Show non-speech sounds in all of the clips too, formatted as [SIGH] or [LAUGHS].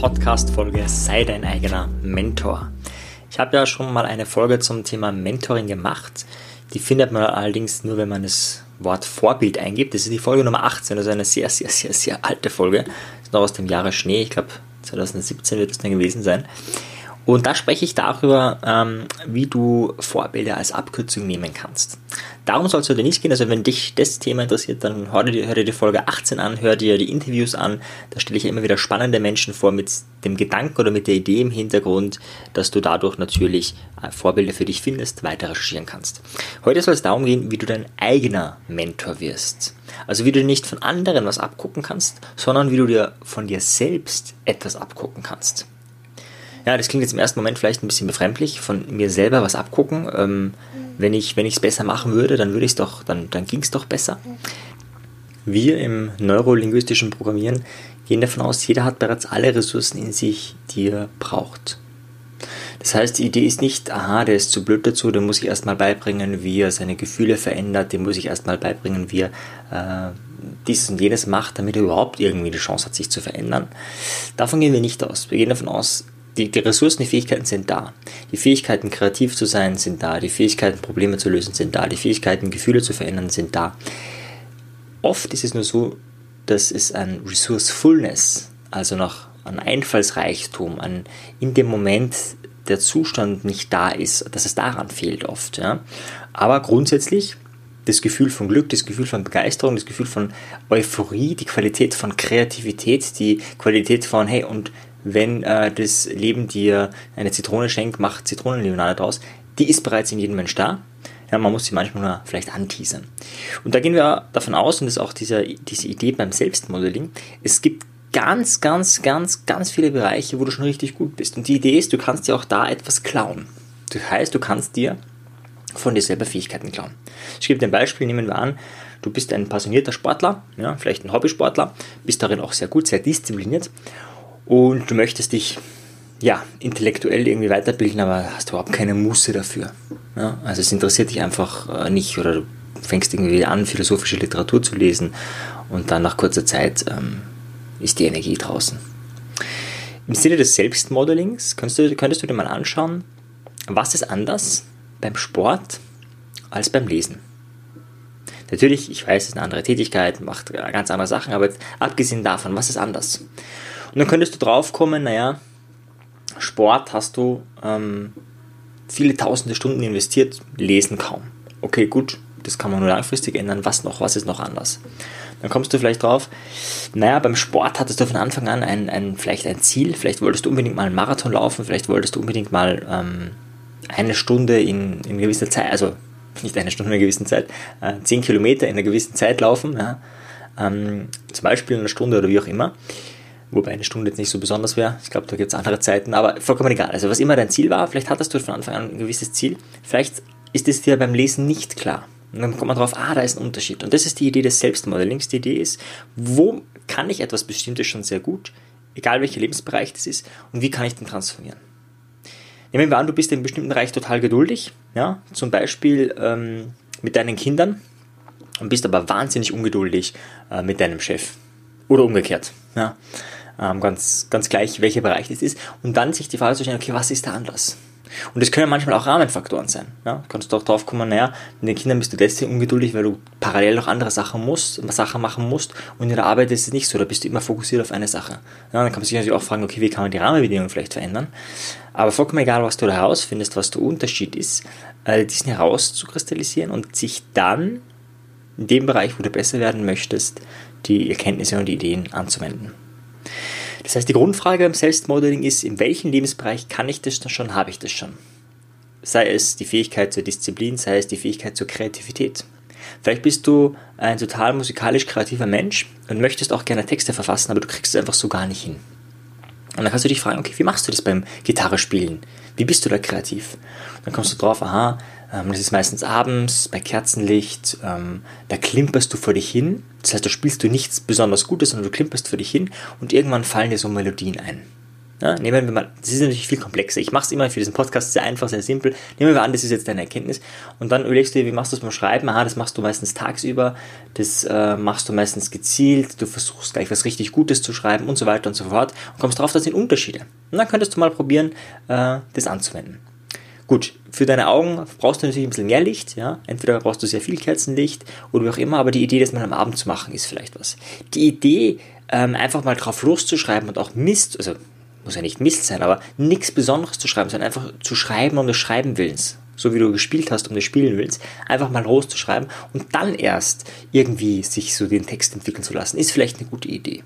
Podcast-Folge Sei dein eigener Mentor. Ich habe ja schon mal eine Folge zum Thema Mentoring gemacht. Die findet man allerdings nur, wenn man das Wort Vorbild eingibt. Das ist die Folge Nummer 18, also eine sehr, sehr, sehr, sehr alte Folge. Das ist noch aus dem Jahre Schnee, ich glaube 2017 wird es dann gewesen sein. Und da spreche ich darüber, ähm, wie du Vorbilder als Abkürzung nehmen kannst. Darum soll es heute nicht gehen. Also wenn dich das Thema interessiert, dann hör dir, hör dir die Folge 18 an, hör dir die Interviews an. Da stelle ich immer wieder spannende Menschen vor mit dem Gedanken oder mit der Idee im Hintergrund, dass du dadurch natürlich äh, Vorbilder für dich findest, weiter recherchieren kannst. Heute soll es darum gehen, wie du dein eigener Mentor wirst. Also wie du nicht von anderen was abgucken kannst, sondern wie du dir von dir selbst etwas abgucken kannst. Ja, das klingt jetzt im ersten Moment vielleicht ein bisschen befremdlich, von mir selber was abgucken. Ähm, wenn ich wenn es besser machen würde, dann würde ich doch, dann, dann ging es doch besser. Wir im neurolinguistischen Programmieren gehen davon aus, jeder hat bereits alle Ressourcen in sich, die er braucht. Das heißt, die Idee ist nicht, aha, der ist zu blöd dazu, dem muss ich erstmal beibringen, wie er seine Gefühle verändert, dem muss ich erstmal beibringen, wie er äh, dieses und jenes macht, damit er überhaupt irgendwie die Chance hat, sich zu verändern. Davon gehen wir nicht aus. Wir gehen davon aus, die, die Ressourcen, die Fähigkeiten sind da. Die Fähigkeiten, kreativ zu sein, sind da. Die Fähigkeiten, Probleme zu lösen, sind da. Die Fähigkeiten, Gefühle zu verändern, sind da. Oft ist es nur so, dass es an Resourcefulness, also noch an Einfallsreichtum, an in dem Moment der Zustand nicht da ist, dass es daran fehlt oft. Ja. Aber grundsätzlich das Gefühl von Glück, das Gefühl von Begeisterung, das Gefühl von Euphorie, die Qualität von Kreativität, die Qualität von, hey, und wenn äh, das Leben dir eine Zitrone schenkt, macht Zitronenlimonade draus. Die ist bereits in jedem Mensch da. Ja, man muss sie manchmal nur vielleicht anteasern. Und da gehen wir davon aus, und das ist auch diese, diese Idee beim Selbstmodeling, es gibt ganz, ganz, ganz, ganz viele Bereiche, wo du schon richtig gut bist. Und die Idee ist, du kannst dir auch da etwas klauen. Das heißt, du kannst dir von dir selber Fähigkeiten klauen. Ich gebe dir ein Beispiel, nehmen wir an, du bist ein passionierter Sportler, ja, vielleicht ein Hobbysportler, bist darin auch sehr gut, sehr diszipliniert und du möchtest dich ja, intellektuell irgendwie weiterbilden, aber hast überhaupt keine Muße dafür. Ja? Also es interessiert dich einfach äh, nicht oder du fängst irgendwie an, philosophische Literatur zu lesen und dann nach kurzer Zeit ähm, ist die Energie draußen. Im Sinne des Selbstmodelings könntest du, könntest du dir mal anschauen, was ist anders beim Sport als beim Lesen. Natürlich, ich weiß, es ist eine andere Tätigkeit, macht ganz andere Sachen, aber abgesehen davon, was ist anders? Und dann könntest du drauf kommen, naja, Sport hast du ähm, viele tausende Stunden investiert, lesen kaum. Okay, gut, das kann man nur langfristig ändern. Was noch? Was ist noch anders? Dann kommst du vielleicht drauf, naja, beim Sport hattest du von Anfang an ein, ein, vielleicht ein Ziel, vielleicht wolltest du unbedingt mal einen Marathon laufen, vielleicht wolltest du unbedingt mal ähm, eine Stunde in, in gewisser Zeit, also nicht eine Stunde in einer gewissen Zeit, äh, zehn Kilometer in einer gewissen Zeit laufen, ja, ähm, zum Beispiel in einer Stunde oder wie auch immer. Wobei eine Stunde jetzt nicht so besonders wäre. Ich glaube, da gibt es andere Zeiten, aber vollkommen egal. Also was immer dein Ziel war, vielleicht hattest du von Anfang an ein gewisses Ziel. Vielleicht ist es dir beim Lesen nicht klar. Und dann kommt man drauf, ah, da ist ein Unterschied. Und das ist die Idee des Selbstmodellings. Die Idee ist, wo kann ich etwas Bestimmtes schon sehr gut, egal welcher Lebensbereich das ist, und wie kann ich den transformieren? Nehmen wir an, du bist in einem bestimmten Bereich total geduldig, ja, zum Beispiel ähm, mit deinen Kindern und bist aber wahnsinnig ungeduldig äh, mit deinem Chef. Oder umgekehrt. Ja ähm, ganz, ganz gleich, welcher Bereich das ist. Und dann sich die Frage zu stellen, okay, was ist der Anlass? Und das können manchmal auch Rahmenfaktoren sein. Ja? Du kannst doch drauf kommen, naja, mit den Kindern bist du deswegen ungeduldig, weil du parallel noch andere Sachen musst, Sachen machen musst und in der Arbeit ist es nicht so, da bist du immer fokussiert auf eine Sache. Ja, dann kann man sich natürlich auch fragen, okay, wie kann man die Rahmenbedingungen vielleicht verändern? Aber vollkommen egal, was du da herausfindest, was der Unterschied ist, äh, diesen herauszukristallisieren und sich dann in dem Bereich, wo du besser werden möchtest, die Erkenntnisse und die Ideen anzuwenden. Das heißt, die Grundfrage beim Selbstmodeling ist, in welchem Lebensbereich kann ich das schon, habe ich das schon? Sei es die Fähigkeit zur Disziplin, sei es die Fähigkeit zur Kreativität. Vielleicht bist du ein total musikalisch kreativer Mensch und möchtest auch gerne Texte verfassen, aber du kriegst es einfach so gar nicht hin. Und dann kannst du dich fragen, okay, wie machst du das beim Gitarre spielen? Wie bist du da kreativ? dann kommst du drauf, aha, das ist meistens abends bei Kerzenlicht, ähm, da klimperst du vor dich hin. Das heißt, da spielst du nichts besonders Gutes, sondern du klimperst vor dich hin und irgendwann fallen dir so Melodien ein. Ja, nehmen wir mal, das ist natürlich viel komplexer. Ich mache es immer für diesen Podcast sehr einfach, sehr simpel. Nehmen wir an, das ist jetzt deine Erkenntnis. Und dann überlegst du dir, wie machst du das beim Schreiben? Aha, das machst du meistens tagsüber, das äh, machst du meistens gezielt, du versuchst gleich was richtig Gutes zu schreiben und so weiter und so fort und kommst drauf, das sind Unterschiede. Und dann könntest du mal probieren, äh, das anzuwenden. Gut, für deine Augen brauchst du natürlich ein bisschen mehr Licht, ja. Entweder brauchst du sehr viel Kerzenlicht oder wie auch immer, aber die Idee, das mal am Abend zu machen, ist vielleicht was. Die Idee, ähm, einfach mal drauf loszuschreiben und auch Mist, also muss ja nicht Mist sein, aber nichts Besonderes zu schreiben, sondern einfach zu schreiben um des Schreiben willens. So wie du gespielt hast, um des Spielen willens, einfach mal loszuschreiben und dann erst irgendwie sich so den Text entwickeln zu lassen, ist vielleicht eine gute Idee.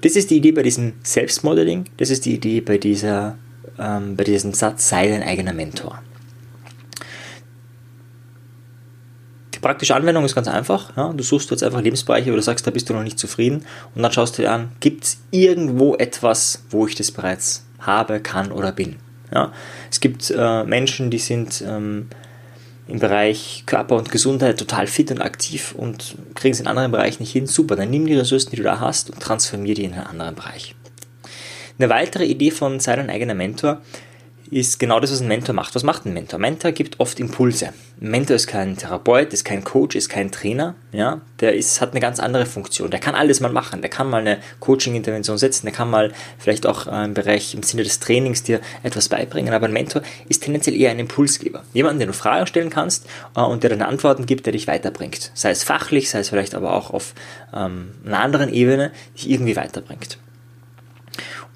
Das ist die Idee bei diesem Selbstmodeling, das ist die Idee bei, dieser, ähm, bei diesem Satz, sei dein eigener Mentor. Die praktische Anwendung ist ganz einfach. Ja? Du suchst jetzt einfach Lebensbereiche, wo du sagst, da bist du noch nicht zufrieden und dann schaust du dir an, gibt es irgendwo etwas, wo ich das bereits habe, kann oder bin. Ja? Es gibt äh, Menschen, die sind ähm, im Bereich Körper und Gesundheit total fit und aktiv und kriegen es in anderen Bereichen nicht hin. Super, dann nimm die Ressourcen, die du da hast und transformier die in einen anderen Bereich. Eine weitere Idee von Sei dein eigener Mentor ist genau das, was ein Mentor macht. Was macht ein Mentor? Ein Mentor gibt oft Impulse. Ein Mentor ist kein Therapeut, ist kein Coach, ist kein Trainer. Ja? Der ist, hat eine ganz andere Funktion. Der kann alles mal machen. Der kann mal eine Coaching-Intervention setzen. Der kann mal vielleicht auch äh, im Bereich, im Sinne des Trainings dir etwas beibringen. Aber ein Mentor ist tendenziell eher ein Impulsgeber. Jemanden, den du Fragen stellen kannst äh, und der dann Antworten gibt, der dich weiterbringt. Sei es fachlich, sei es vielleicht aber auch auf ähm, einer anderen Ebene, dich irgendwie weiterbringt.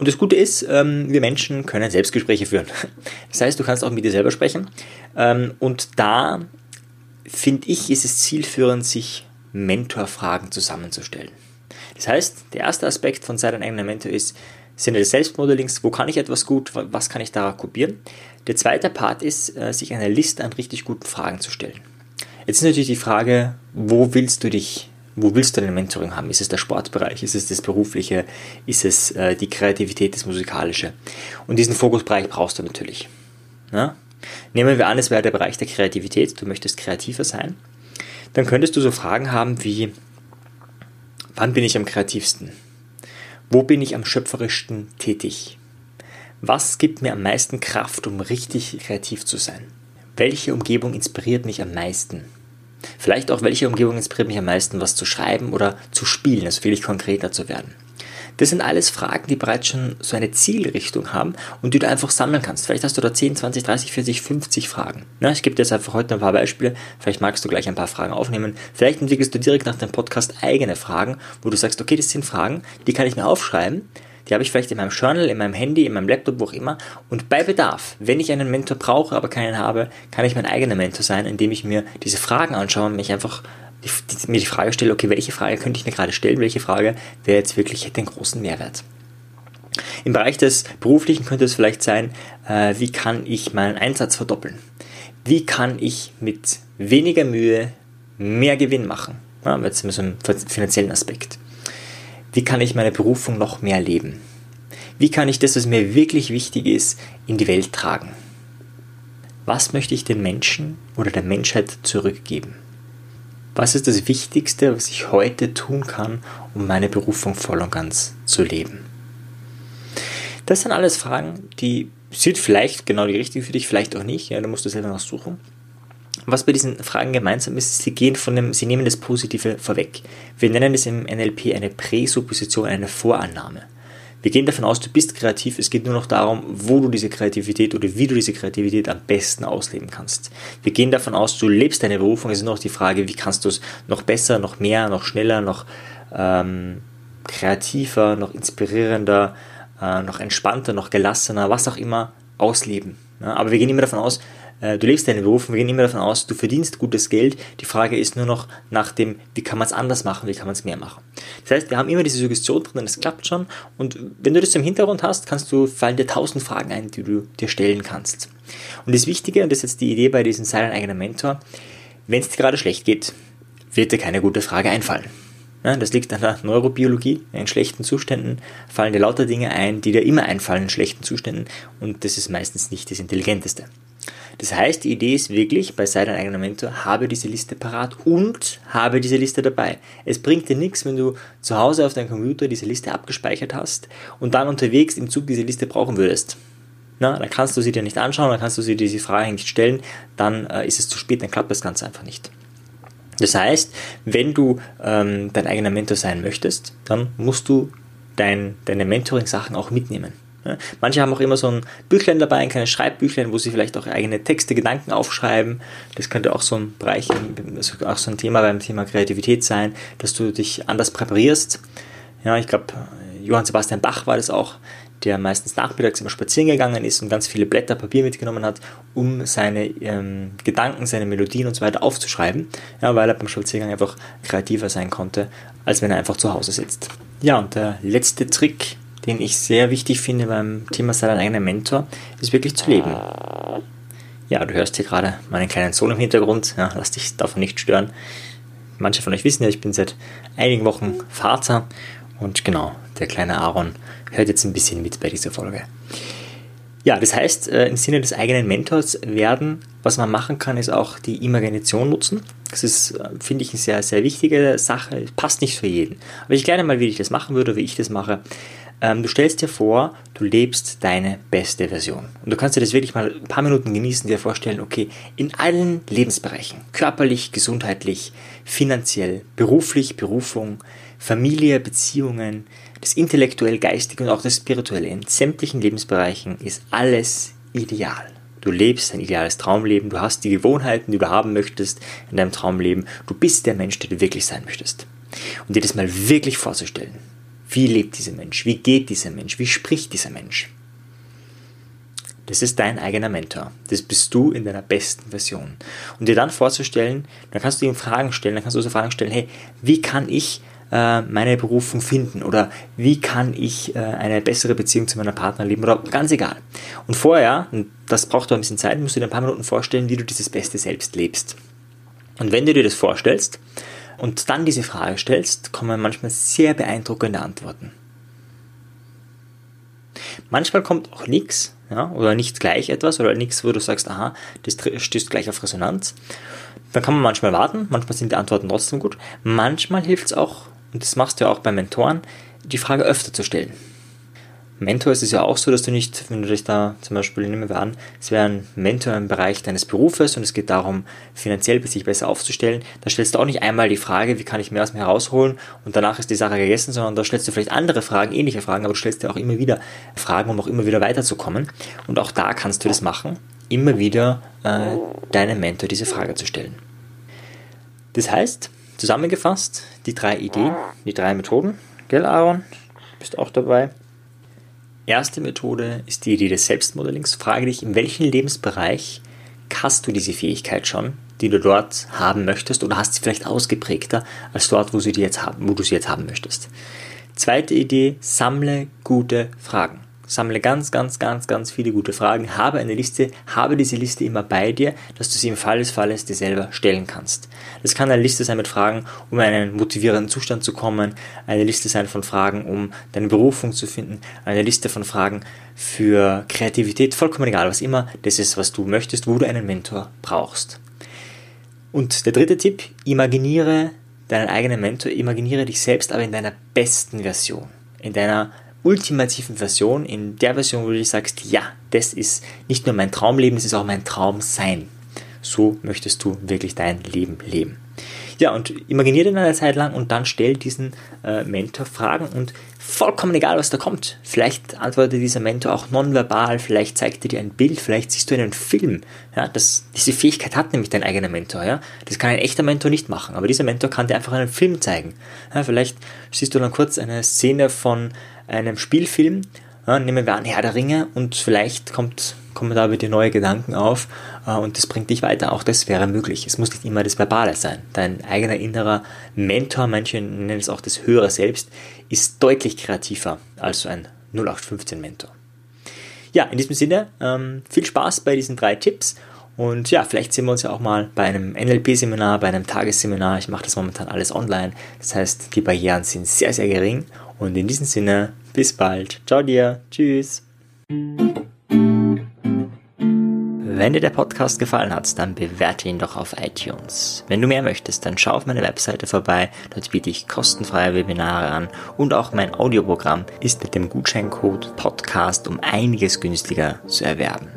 Und das Gute ist, ähm, wir Menschen können Selbstgespräche führen. [LAUGHS] Das heißt, du kannst auch mit dir selber sprechen. Ähm, und da finde ich, ist es zielführend, sich Mentorfragen zusammenzustellen. Das heißt, der erste Aspekt von Sei dein eigener Mentor ist, Sinne des Selbstmodellings, wo kann ich etwas gut, was kann ich da kopieren. Der zweite Part ist, äh, sich eine Liste an richtig guten Fragen zu stellen. Jetzt ist natürlich die Frage, wo willst du dich wo willst du dein Mentoring haben? Ist es der Sportbereich? Ist es das Berufliche? Ist es äh, die Kreativität, das Musikalische? Und diesen Fokusbereich brauchst du natürlich. Ja? Nehmen wir an, es wäre der Bereich der Kreativität, du möchtest kreativer sein. Dann könntest du so Fragen haben wie, wann bin ich am kreativsten? Wo bin ich am schöpferischsten tätig? Was gibt mir am meisten Kraft, um richtig kreativ zu sein? Welche Umgebung inspiriert mich am meisten? Vielleicht auch, welche Umgebung inspiriert mich am meisten, was zu schreiben oder zu spielen, also viel konkreter zu werden. Das sind alles Fragen, die bereits schon so eine Zielrichtung haben und die du einfach sammeln kannst. Vielleicht hast du da 10, 20, 30, 40, 50 Fragen. Ja, ich gebe dir jetzt einfach heute ein paar Beispiele. Vielleicht magst du gleich ein paar Fragen aufnehmen. Vielleicht entwickelst du direkt nach dem Podcast eigene Fragen, wo du sagst, okay, das sind Fragen, die kann ich mir aufschreiben die habe ich vielleicht in meinem Journal, in meinem Handy, in meinem Laptop, wo auch immer. Und bei Bedarf, wenn ich einen Mentor brauche, aber keinen habe, kann ich mein eigener Mentor sein, indem ich mir diese Fragen anschaue und mich einfach die, die, mir die Frage stelle, okay, welche Frage könnte ich mir gerade stellen, welche Frage wäre jetzt wirklich, hätte einen großen Mehrwert. Im Bereich des Beruflichen könnte es vielleicht sein, äh, wie kann ich meinen Einsatz verdoppeln? Wie kann ich mit weniger Mühe mehr Gewinn machen? Ja, jetzt mit so einem finanziellen Aspekt. Wie kann ich meine Berufung noch mehr leben? Wie kann ich das, was mir wirklich wichtig ist, in die Welt tragen? Was möchte ich den Menschen oder der Menschheit zurückgeben? Was ist das Wichtigste, was ich heute tun kann, um meine Berufung voll und ganz zu leben? Das sind alles Fragen, die sind vielleicht genau die richtigen für dich, vielleicht auch nicht. Ja, da musst du selber noch suchen. Was bei diesen Fragen gemeinsam ist, sie gehen von dem, sie nehmen das Positive vorweg. Wir nennen es im NLP eine Präsupposition, eine Vorannahme. Wir gehen davon aus, du bist kreativ. Es geht nur noch darum, wo du diese Kreativität oder wie du diese Kreativität am besten ausleben kannst. Wir gehen davon aus, du lebst deine Berufung. Es ist nur noch die Frage, wie kannst du es noch besser, noch mehr, noch schneller, noch ähm, kreativer, noch inspirierender, äh, noch entspannter, noch gelassener, was auch immer ausleben. Ja, aber wir gehen immer davon aus, du lebst deinen Beruf und wir gehen immer davon aus, du verdienst gutes Geld. Die Frage ist nur noch nach dem, wie kann man es anders machen, wie kann man es mehr machen. Das heißt, wir haben immer diese Suggestion drin, es klappt schon. Und wenn du das im Hintergrund hast, kannst du, fallen dir tausend Fragen ein, die du dir stellen kannst. Und das Wichtige, und das ist jetzt die Idee bei diesem Sei dein eigener Mentor, wenn es dir gerade schlecht geht, wird dir keine gute Frage einfallen. Ja, das liegt an der Neurobiologie. In schlechten Zuständen fallen dir lauter Dinge ein, die dir immer einfallen in schlechten Zuständen und das ist meistens nicht das Intelligenteste. Das heißt, die Idee ist wirklich, bei Sei dein eigener Mentor, habe diese Liste parat und habe diese Liste dabei. Es bringt dir nichts, wenn du zu Hause auf deinem Computer diese Liste abgespeichert hast und dann unterwegs im Zug diese Liste brauchen würdest. Na, dann kannst du sie dir nicht anschauen, dann kannst du sie diese Frage nicht stellen, dann äh, ist es zu spät, dann klappt das Ganze einfach nicht. Das heißt, wenn du ähm, dein eigener Mentor sein möchtest, dann musst du dein, deine Mentoring-Sachen auch mitnehmen. Manche haben auch immer so ein Büchlein dabei, ein kleines Schreibbüchlein, wo sie vielleicht auch eigene Texte, Gedanken aufschreiben. Das könnte auch so ein Bereich, also auch so ein Thema beim Thema Kreativität sein, dass du dich anders präparierst. Ja, ich glaube, Johann Sebastian Bach war das auch, der meistens nachmittags immer spazieren gegangen ist und ganz viele Blätter Papier mitgenommen hat, um seine ähm, Gedanken, seine Melodien und so weiter aufzuschreiben, ja, weil er beim Spaziergang einfach kreativer sein konnte, als wenn er einfach zu Hause sitzt. Ja, und der letzte Trick, den ich sehr wichtig finde beim Thema sei dein eigener Mentor, ist wirklich zu leben. Ja, du hörst hier gerade meinen kleinen Sohn im Hintergrund, ja, lass dich davon nicht stören. Manche von euch wissen ja, ich bin seit einigen Wochen Vater und genau, der kleine Aaron hört jetzt ein bisschen mit bei dieser Folge. Ja, das heißt, äh, im Sinne des eigenen Mentors werden, was man machen kann, ist auch die Imagination nutzen. Das ist, äh, finde ich, eine sehr, sehr wichtige Sache. Passt nicht für jeden. Aber ich erkläre mal, wie ich das machen würde, wie ich das mache. Ähm, du stellst dir vor, du lebst deine beste Version. Und du kannst dir das wirklich mal ein paar Minuten genießen, dir vorstellen, okay, in allen Lebensbereichen, körperlich, gesundheitlich, finanziell, beruflich, Berufung, Familie, Beziehungen, das intellektuell, geistige und auch das spirituelle, in sämtlichen Lebensbereichen ist alles ideal. Du lebst ein ideales Traumleben, du hast die Gewohnheiten, die du haben möchtest in deinem Traumleben, du bist der Mensch, der du wirklich sein möchtest. Und dir das mal wirklich vorzustellen. Wie lebt dieser Mensch? Wie geht dieser Mensch? Wie spricht dieser Mensch? Das ist dein eigener Mentor. Das bist du in deiner besten Version. Und dir dann vorzustellen, dann kannst du ihm Fragen stellen, dann kannst du so Fragen stellen, hey, wie kann ich äh, meine Berufung finden oder wie kann ich äh, eine bessere Beziehung zu meiner Partner leben oder ganz egal. Und vorher, und das braucht doch ein bisschen Zeit, musst du dir ein paar Minuten vorstellen, wie du dieses beste Selbst lebst. Und wenn du dir das vorstellst, und dann diese Frage stellst, kommen manchmal sehr beeindruckende Antworten. Manchmal kommt auch nichts, ja, oder nicht gleich etwas, oder nichts, wo du sagst, aha, das stößt gleich auf Resonanz. Dann kann man manchmal warten, manchmal sind die Antworten trotzdem gut. Manchmal hilft es auch, und das machst du ja auch bei Mentoren, die Frage öfter zu stellen. Mentor ist es ja auch so, dass du nicht, wenn du dich da zum Beispiel, nehmen wir an, es wäre ein Mentor im Bereich deines Berufes und es geht darum, finanziell sich besser aufzustellen, da stellst du auch nicht einmal die Frage, wie kann ich mehr aus mir herausholen und danach ist die Sache gegessen, sondern da stellst du vielleicht andere Fragen, ähnliche Fragen, aber du stellst dir auch immer wieder Fragen, um auch immer wieder weiterzukommen. Und auch da kannst du das machen, immer wieder äh, deinem Mentor diese Frage zu stellen. Das heißt, zusammengefasst, die drei Ideen, die drei Methoden, gell Aaron? Bist auch dabei? Erste Methode ist die Idee des Selbstmodellings. Frage dich, in welchem Lebensbereich hast du diese Fähigkeit schon, die du dort haben möchtest oder hast sie vielleicht ausgeprägter als dort, wo, sie die jetzt haben, wo du sie jetzt haben möchtest. Zweite Idee, sammle gute Fragen. Sammle ganz, ganz, ganz, ganz viele gute Fragen. Habe eine Liste, habe diese Liste immer bei dir, dass du sie im Fall des Falles dir selber stellen kannst. Das kann eine Liste sein mit Fragen, um in einen motivierenden Zustand zu kommen, eine Liste sein von Fragen, um deine Berufung zu finden, eine Liste von Fragen für Kreativität, vollkommen egal, was immer das ist, was du möchtest, wo du einen Mentor brauchst. Und der dritte Tipp, imaginiere deinen eigenen Mentor, imaginiere dich selbst aber in deiner besten Version, in deiner ultimativen Version, in der Version, wo du sagst, ja, das ist nicht nur mein Traumleben, das ist auch mein Traumsein. So möchtest du wirklich dein Leben leben. Ja, und imaginiere dann eine Zeit lang und dann stell diesen äh, Mentor Fragen und vollkommen egal, was da kommt. Vielleicht antwortet dieser Mentor auch nonverbal, vielleicht zeigt er dir ein Bild, vielleicht siehst du einen Film. Ja, das, diese Fähigkeit hat nämlich dein eigener Mentor. Ja? Das kann ein echter Mentor nicht machen, aber dieser Mentor kann dir einfach einen Film zeigen. Ja, vielleicht siehst du dann kurz eine Szene von einem Spielfilm, ja, nehmen wir an Herr der Ringe und vielleicht kommt, kommen da wieder neue Gedanken auf äh, und das bringt dich weiter. Auch das wäre möglich. Es muss nicht immer das Verbale sein. Dein eigener innerer Mentor, manche nennen es auch das höhere Selbst, ist deutlich kreativer als so ein 0815 Mentor. Ja, in diesem Sinne, ähm, viel Spaß bei diesen drei Tipps und ja, vielleicht sehen wir uns ja auch mal bei einem NLP-Seminar, bei einem Tagesseminar. Ich mache das momentan alles online. Das heißt, die Barrieren sind sehr, sehr gering. Und in diesem Sinne, bis bald. Ciao dir. Tschüss. Wenn dir der Podcast gefallen hat, dann bewerte ihn doch auf iTunes. Wenn du mehr möchtest, dann schau auf meine Webseite vorbei. Dort biete ich kostenfreie Webinare an und auch mein Audioprogramm ist mit dem Gutscheincode Podcast um einiges günstiger zu erwerben.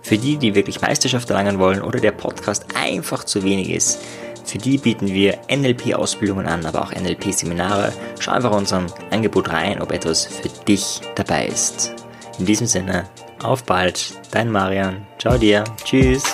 Für die, die wirklich Meisterschaft erlangen wollen oder der Podcast einfach zu wenig ist, für die bieten wir NLP-Ausbildungen an, aber auch NLP-Seminare. Schau einfach unserem Angebot rein, ob etwas für dich dabei ist. In diesem Sinne, auf bald, dein Marian. Ciao dir. Tschüss.